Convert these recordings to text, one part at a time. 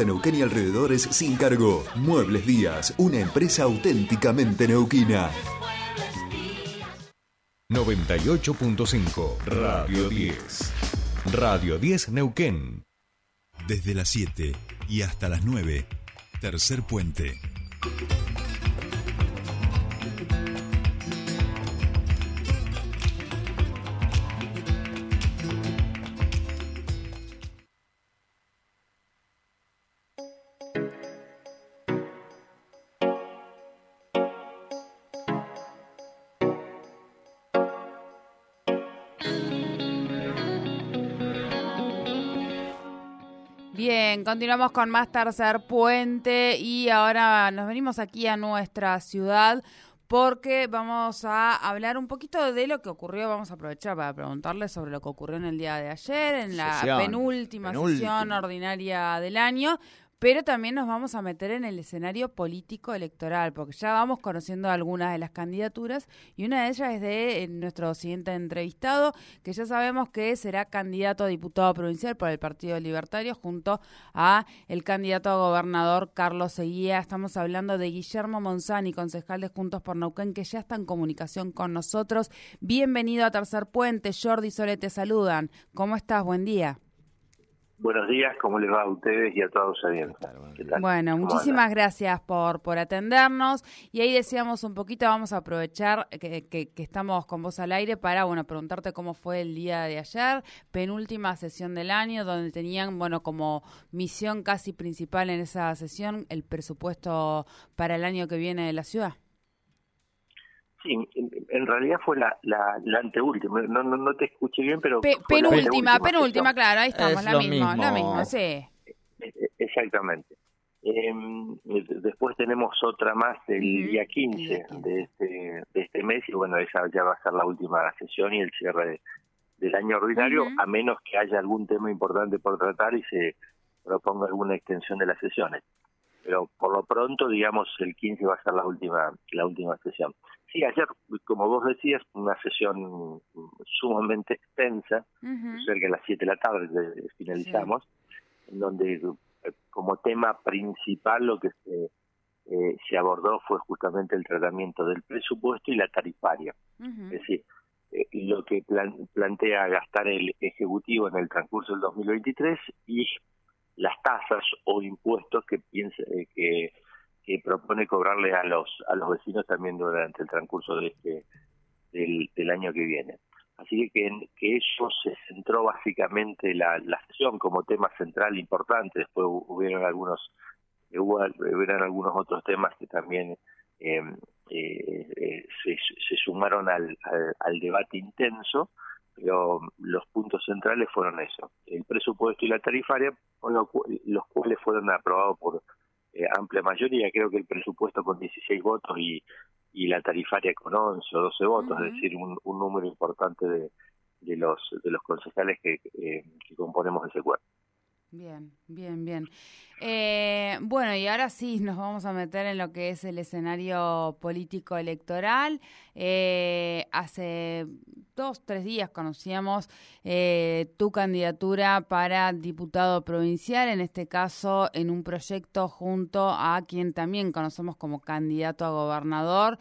de Neuquén y alrededores sin cargo. Muebles Díaz, una empresa auténticamente neuquina. 98.5 Radio 10. Radio 10 Neuquén. Desde las 7 y hasta las 9. Tercer puente. Bien, continuamos con más Tercer Puente y ahora nos venimos aquí a nuestra ciudad porque vamos a hablar un poquito de lo que ocurrió. Vamos a aprovechar para preguntarle sobre lo que ocurrió en el día de ayer, en la penúltima sesión ordinaria del año pero también nos vamos a meter en el escenario político electoral, porque ya vamos conociendo algunas de las candidaturas y una de ellas es de eh, nuestro siguiente entrevistado, que ya sabemos que será candidato a diputado provincial por el Partido Libertario junto a el candidato a gobernador Carlos Seguía. Estamos hablando de Guillermo Monzani, concejal de Juntos por Neuquén, que ya está en comunicación con nosotros. Bienvenido a Tercer Puente. Jordi Sole te saludan. ¿Cómo estás? Buen día. Buenos días, ¿cómo les va a ustedes y a todos Bueno, muchísimas gracias por, por atendernos. Y ahí decíamos un poquito, vamos a aprovechar que, que, estamos con vos al aire para, bueno, preguntarte cómo fue el día de ayer, penúltima sesión del año, donde tenían, bueno, como misión casi principal en esa sesión el presupuesto para el año que viene de la ciudad. Sí, en, realidad fue la, la, la anteúltima, no, no, no, te escuché bien, pero... penúltima, penúltima, claro, ahí estamos, la misma, la misma, sí. E, e, exactamente. Eh, después tenemos otra más el día 15 de este, de este mes y bueno, esa ya va a ser la última sesión y el cierre del año ordinario, a menos que haya algún tema importante por tratar y se proponga alguna extensión de las sesiones. Pero por lo pronto, digamos, el 15 va a ser la última, la última sesión. Sí, ayer, como vos decías, una sesión sumamente extensa, cerca de las 7 de la tarde finalizamos, en donde eh, como tema principal lo que se, eh, se abordó fue justamente el tratamiento del presupuesto y la tarifaria. Es decir, eh, lo que plantea gastar el Ejecutivo en el transcurso del 2023 y las tasas o impuestos que piensa que que propone cobrarle a los a los vecinos también durante el transcurso de este del, año que viene. Así que, que eso se centró básicamente la, la sesión como tema central importante. Después hubieron algunos hubo, hubieron algunos otros temas que también em, eh, eh, se, se, sumaron al, al, debate intenso, pero los puntos centrales fueron eso, el presupuesto y la tarifaria, con los cuales fueron aprobados por eh, amplia mayoría, creo que el presupuesto con 16 votos y, y la tarifaria con 11 o 12 votos, es decir, un, un, número importante de, de los de los concejales que, eh, que componemos ese cuerpo. Bien, bien, bien. Eh, bueno, y ahora sí nos vamos a meter en lo que es el escenario político electoral. Eh, hace dos, tres días conocíamos eh, tu candidatura para diputado provincial, en este caso en un proyecto junto a quien también conocemos como candidato a gobernador,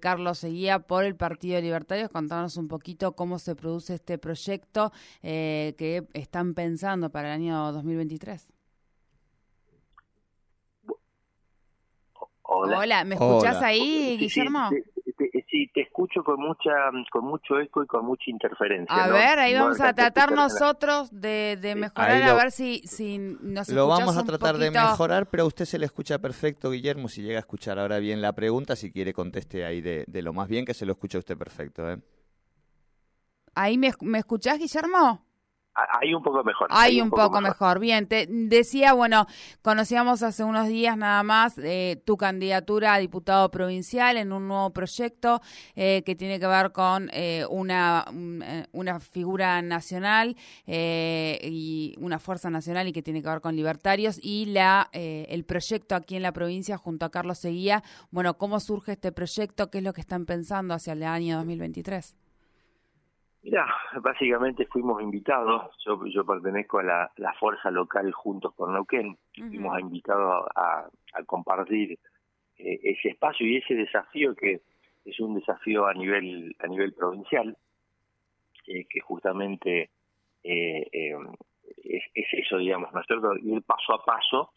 Carlos Seguía por el Partido Libertario. Contanos un poquito cómo se produce este proyecto que están pensando para el año 2023. Hola. ¿me escuchás ahí, Guillermo? Sí, te, escucho con mucha con mucho eco y con mucha interferencia. A ver, ahí vamos a tratar nosotros de, de mejorar, a ver si, si nos Lo vamos a tratar de mejorar, pero a usted se le escucha perfecto, Guillermo, si llega a escuchar ahora bien la pregunta, si quiere conteste ahí de, de lo más bien que se lo escucha usted perfecto. ¿eh? ¿Ahí me, me escuchás, Guillermo? Hay un poco mejor. Hay, un, poco, mejor. Bien, te decía, bueno, conocíamos hace unos días nada más eh, tu candidatura a diputado provincial en un nuevo proyecto eh, que tiene que ver con eh, una, una figura nacional y una fuerza nacional y que tiene que ver con libertarios y la el proyecto aquí en la provincia junto a Carlos Seguía. Bueno, ¿cómo surge este proyecto? ¿Qué es lo que están pensando hacia el año 2023? Mira, básicamente fuimos invitados, yo, yo pertenezco a la, la fuerza local Juntos por Neuquén, fuimos invitados a, a compartir eh, ese espacio y ese desafío que es un desafío a nivel a nivel provincial, eh, que justamente eh, es, es, eso, digamos, ¿no es cierto? Ir paso a paso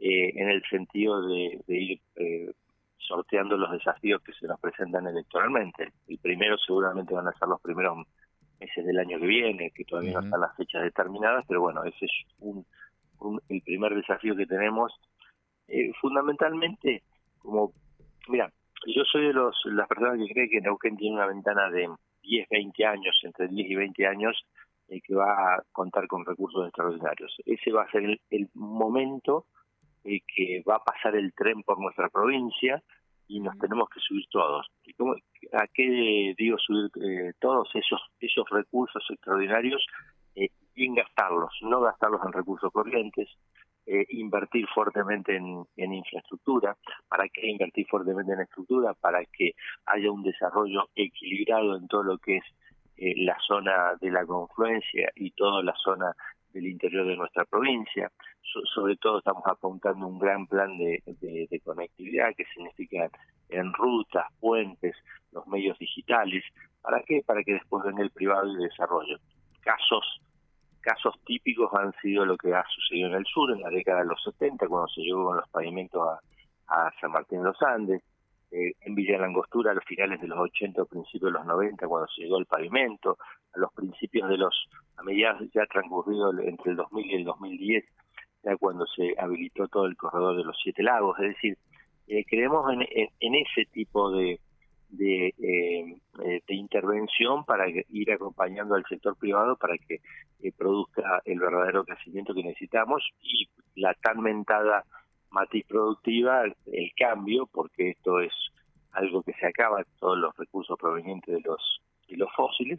en el sentido de, de ir sorteando los desafíos que se nos presentan electoralmente. El primero seguramente van a ser los primeros meses del año que viene, que todavía no están las fechas determinadas, pero bueno, ese es un, el primer desafío que tenemos. Eh, fundamentalmente, como, mira, yo soy de los las personas que creen que Neuquén tiene una ventana de 10, 20 años, entre 10 y 20 años, eh, que va a contar con recursos extraordinarios. Ese va a ser el, momento eh, que va a pasar el tren por nuestra provincia, y nos tenemos que subir todos. ¿Y cómo, ¿A qué digo subir eh, todos esos esos recursos extraordinarios? Eh, bien gastarlos, no gastarlos en recursos corrientes, eh, invertir fuertemente en, en, infraestructura. ¿Para qué invertir fuertemente en estructura? Para que haya un desarrollo equilibrado en todo lo que es eh, la zona de la confluencia y toda la zona del interior de nuestra provincia. sobre todo estamos apuntando un gran plan de, de, que significa en rutas, puentes, los medios digitales. ¿Para qué? Para que después venga el privado y el desarrollo. Casos casos típicos han sido lo que ha sucedido en el sur en la década de los 70, cuando se llegó con los pavimentos a, San Martín de los Andes, eh, en Villa Langostura a los finales de los 80 o principios de los 90 cuando se llegó el pavimento, a los principios de los, a medida ya transcurrido entre el 2000 y el 2010, ya cuando se habilitó todo el corredor de los Siete Lagos, es decir, eh, creemos en, en, ese tipo de, de, eh, eh, intervención para ir acompañando al sector privado para que produzca el verdadero crecimiento que necesitamos y la tan mentada matiz productiva el cambio, porque esto es algo que se acaba, todos los recursos provenientes de los, de los fósiles,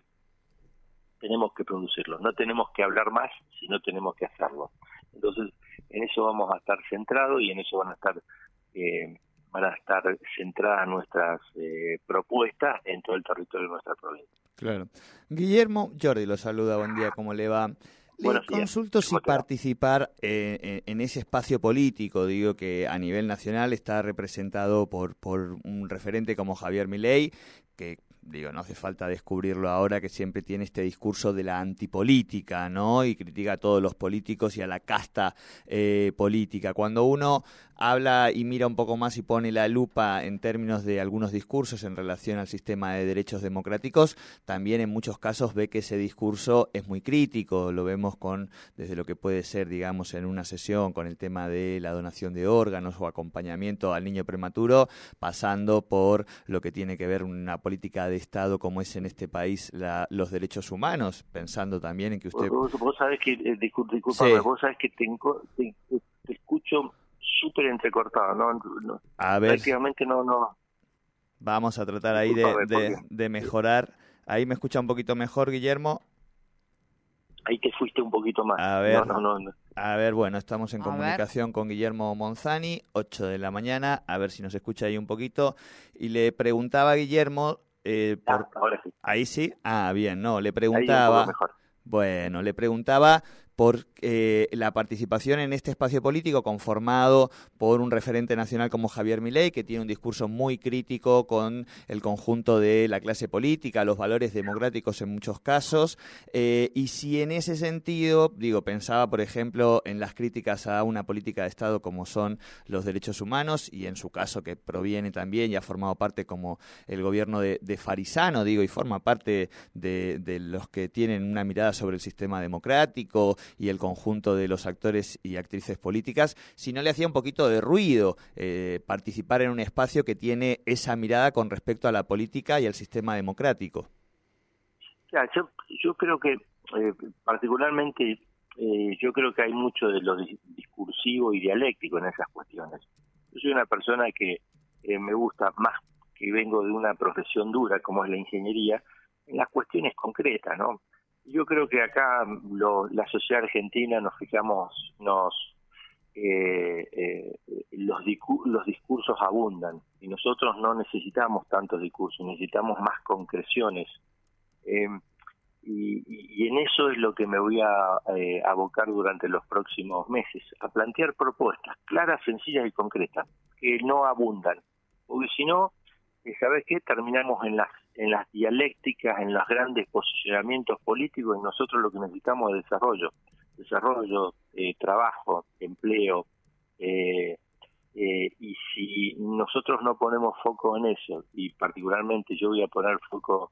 tenemos que producirlos, no tenemos que hablar más, sino tenemos que hacerlo. Entonces, en eso vamos a estar centrados y en eso van a estar eh, van a estar centradas nuestras eh, propuestas en todo el territorio de nuestra provincia. Claro. Guillermo, Jordi lo saluda, buen día, ¿cómo le va? Le consulto si participar eh, en ese espacio político, digo que a nivel nacional está representado por, por un referente como Javier Milei, que digo, no hace falta descubrirlo ahora, que siempre tiene este discurso de la antipolítica, ¿no? Y critica a todos los políticos y a la casta eh, política. Cuando uno habla y mira un poco más y pone la lupa en términos de algunos discursos en relación al sistema de derechos democráticos, también en muchos casos ve que ese discurso es muy crítico, lo vemos con desde lo que puede ser, digamos, en una sesión con el tema de la donación de órganos o acompañamiento al niño prematuro, pasando por lo que tiene que ver una política de Estado como es en este país la, los derechos humanos, pensando también en que usted... Vos, sabés que, eh, vos sabés que tengo, te escucho súper entrecortado, ¿no? a ver. Prácticamente no, no. Vamos a tratar ahí de, de, mejorar. Ahí me escucha un poquito mejor, Guillermo. Ahí te fuiste un poquito más. A ver, a ver bueno, estamos en comunicación con Guillermo Monzani, 8 de la mañana, a ver si nos escucha ahí un poquito. Y le preguntaba a Guillermo... Eh, ah, ahora sí. Ahí sí. Ah, bien, no, le preguntaba... Bueno, le preguntaba por eh, la participación en este espacio político conformado por un referente nacional como Javier Milei, que tiene un discurso muy crítico con el conjunto de la clase política, los valores democráticos en muchos casos, eh, y si en ese sentido, digo, pensaba, por ejemplo, en las críticas a una política de Estado como son los derechos humanos, y en su caso que proviene también y ha formado parte como el gobierno de, de Farisano, digo, y forma parte de, de los que tienen una mirada sobre el sistema democrático, y el conjunto de los actores y actrices políticas, si no le hacía un poquito de ruido eh, participar en un espacio que tiene esa mirada con respecto a la política y al sistema democrático. yo, yo creo que eh, particularmente eh, yo creo que hay mucho de lo discursivo y dialéctico en esas cuestiones. Yo soy una persona que me gusta más que vengo de una profesión dura como es la ingeniería, en las cuestiones concretas, ¿no? Yo creo que acá la sociedad argentina nos fijamos, nos eh, eh, los, los discursos abundan y nosotros no necesitamos tantos discursos, necesitamos más concreciones. Eh, y, en eso es lo que me voy a eh, abocar durante los próximos meses, a plantear propuestas claras, sencillas y concretas, que no abundan, porque si no, eh, ¿sabes qué? Terminamos en las, en las dialécticas, en los grandes posicionamientos políticos y nosotros lo que necesitamos es desarrollo, desarrollo, eh, trabajo, empleo, eh, y si nosotros no ponemos foco en eso, y particularmente yo voy a poner foco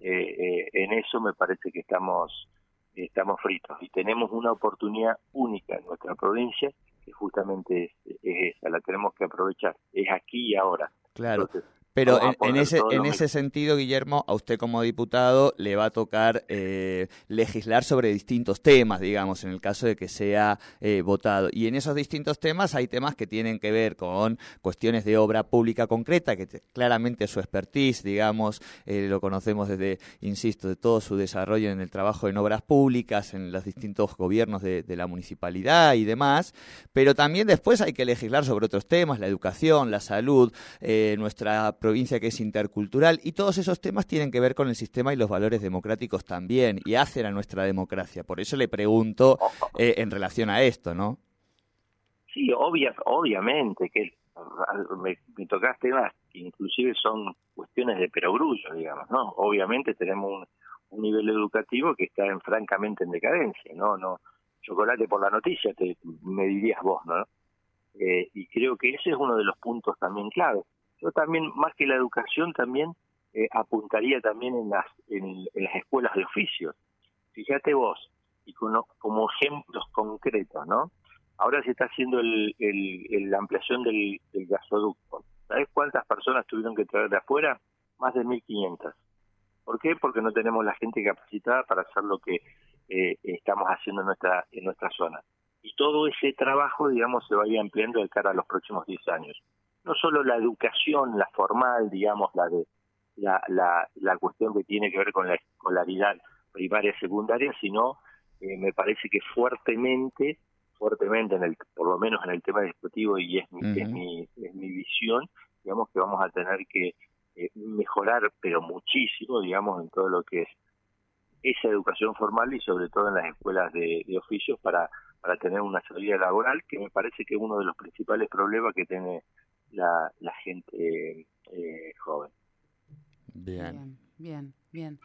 eh, eh, en eso me parece que estamos estamos fritos y tenemos una oportunidad única en nuestra provincia que justamente es, esa, la tenemos que aprovechar, es aquí y ahora. Claro. Pero en, ese, en ese sentido, Guillermo, a usted como diputado le va a tocar eh, legislar sobre distintos temas, digamos, en el caso de que sea eh, votado. Y en esos distintos temas hay temas que tienen que ver con cuestiones de obra pública concreta, que claramente su expertise, digamos, eh, lo conocemos desde, insisto, de todo su desarrollo en el trabajo en obras públicas, en los distintos gobiernos de, de la municipalidad y demás. Pero también después hay que legislar sobre otros temas, la educación, la salud, nuestra provincia que es intercultural y todos esos temas tienen que ver con el sistema y los valores democráticos también y hacen a nuestra democracia. Por eso le pregunto eh, en relación a esto, ¿no? Sí, obvia, obviamente que me, me tocaste temas que inclusive son cuestiones de perogrullo, digamos, ¿no? Obviamente tenemos un, nivel educativo que está en, francamente en decadencia, ¿no? no Chocolate por la noticia, te, me dirías vos, ¿no? Eh, y creo que ese es uno de los puntos también claves yo también, más que la educación, también eh, apuntaría también en las, en, las escuelas de oficios. Fíjate vos, y como, como ejemplos concretos, ¿no? Ahora se está haciendo el, la ampliación del, gasoducto. ¿Sabes cuántas personas tuvieron que traer de afuera? Más de 1.500. ¿Por qué? Porque no tenemos la gente capacitada para hacer lo que eh, estamos haciendo en nuestra, en nuestra zona. Y todo ese trabajo, digamos, se va a ir ampliando de cara a los próximos 10 años no solo la educación, la formal, digamos, la de la, la, la cuestión que tiene que ver con la escolaridad primaria y secundaria, sino eh, me parece que fuertemente, fuertemente en el, por lo menos en el tema educativo y es mi, es mi, es mi visión, digamos que vamos a tener que eh, mejorar, pero muchísimo, digamos, en todo lo que es esa educación formal y sobre todo en las escuelas de, de oficios para, para tener una salida laboral, que me parece que es uno de los principales problemas que tiene la, la gente eh, joven. Bien. bien, bien,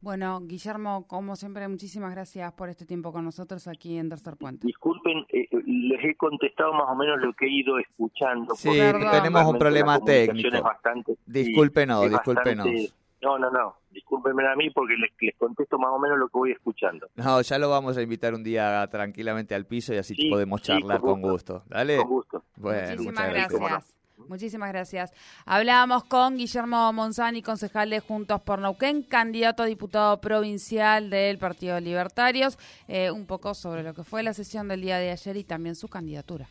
Bueno, Guillermo, como siempre, muchísimas gracias por este tiempo con nosotros aquí en Tercer Puente. Disculpen, eh, les he contestado más o menos lo que he ido escuchando. Sí, tenemos un problema técnico. Bastante, discúlpenos, discúlpenos. no, no, no, discúlpenme a mí porque les, les, contesto más o menos lo que voy escuchando. No, ya lo vamos a invitar un día tranquilamente al piso y así podemos charlar con, gusto. Dale. Con gusto. Bueno, muchas gracias. Muchísimas gracias. Hablábamos con Guillermo Monzani, concejal de Juntos por Neuquén, candidato a diputado provincial del Partido Libertarios, eh, un poco sobre lo que fue la sesión del día de ayer y también su candidatura.